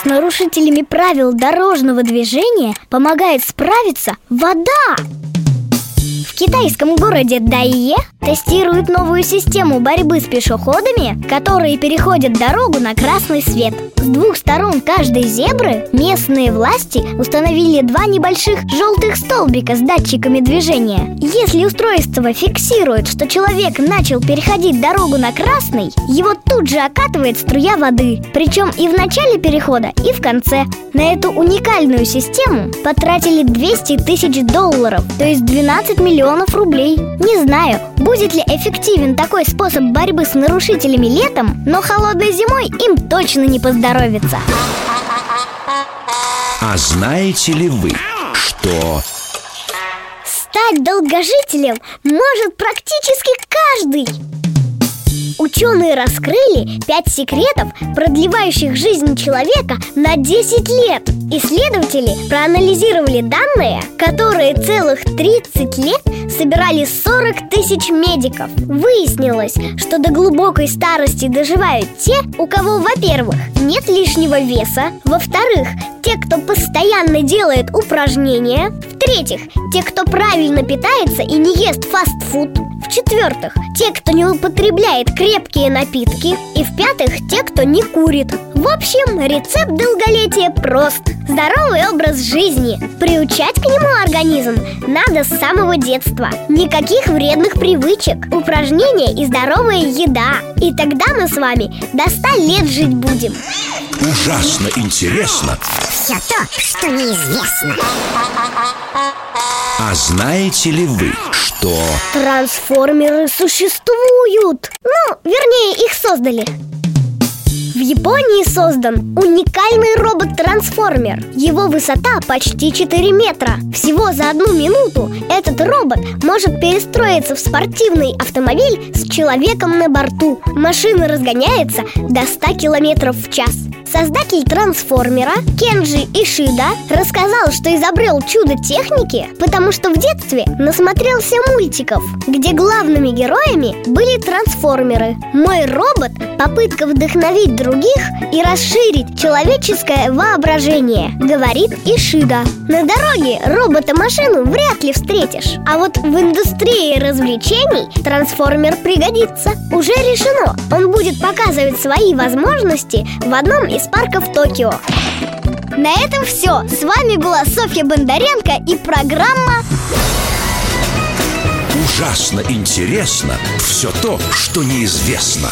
С нарушителями правил дорожного движения помогает справиться вода китайском городе Дайе тестируют новую систему борьбы с пешеходами, которые переходят дорогу на красный свет. С двух сторон каждой зебры местные власти установили два небольших желтых столбика с датчиками движения. Если устройство фиксирует, что человек начал переходить дорогу на красный, его тут же окатывает струя воды Причем и в начале перехода, и в конце. На эту уникальную систему потратили 200 тысяч долларов, то есть 12 миллионов рублей. Не знаю, будет ли эффективен такой способ борьбы с нарушителями летом, но холодной зимой им точно не поздоровится. А знаете ли вы, что Стать долгожителем может практически каждый. Ученые раскрыли пять секретов, продлевающих жизнь человека на 10 лет. Исследователи проанализировали данные, которые целых 30 лет собирали 40 тысяч медиков. Выяснилось, что до глубокой старости доживают те, у кого, во-первых, нет лишнего веса Во-вторых, те, кто постоянно делает упражнения В-третьих, те, кто правильно питается и не ест фастфуд. В-четвертых, те, кто не употребляет крепкие напитки. И в-пятых, те, кто не курит. В общем, рецепт долголетия прост. Здоровый образ жизни. Приучать к нему организм надо с самого детства. Никаких вредных привычек. Упражнения и здоровая еда. И тогда мы с вами до 100 лет жить будем ужасно интересно. Все то, что неизвестно. А знаете ли вы, что? Трансформеры существуют. Ну, вернее, их создали. В Японии создан уникальный робот-трансформер. Его высота почти 4 метра. Всего за одну минуту этот робот может перестроиться в спортивный автомобиль с человеком на борту. Машина разгоняется до 100 километров в час Создатель трансформера Кенджи Ишида рассказал, что изобрел чудо техники, потому что в детстве насмотрелся мультиков, где главными героями были трансформеры. Мой робот – попытка вдохновить других и расширить человеческое воображение, говорит Ишида. На дороге робота-машину вряд ли встретишь, а вот в индустрии развлечений трансформер пригодится. Уже решено, он будет показывать свои возможности в одном из парков Токио. На этом все. С вами была Софья Бондаренко и программа ужасно интересно все то, что неизвестно.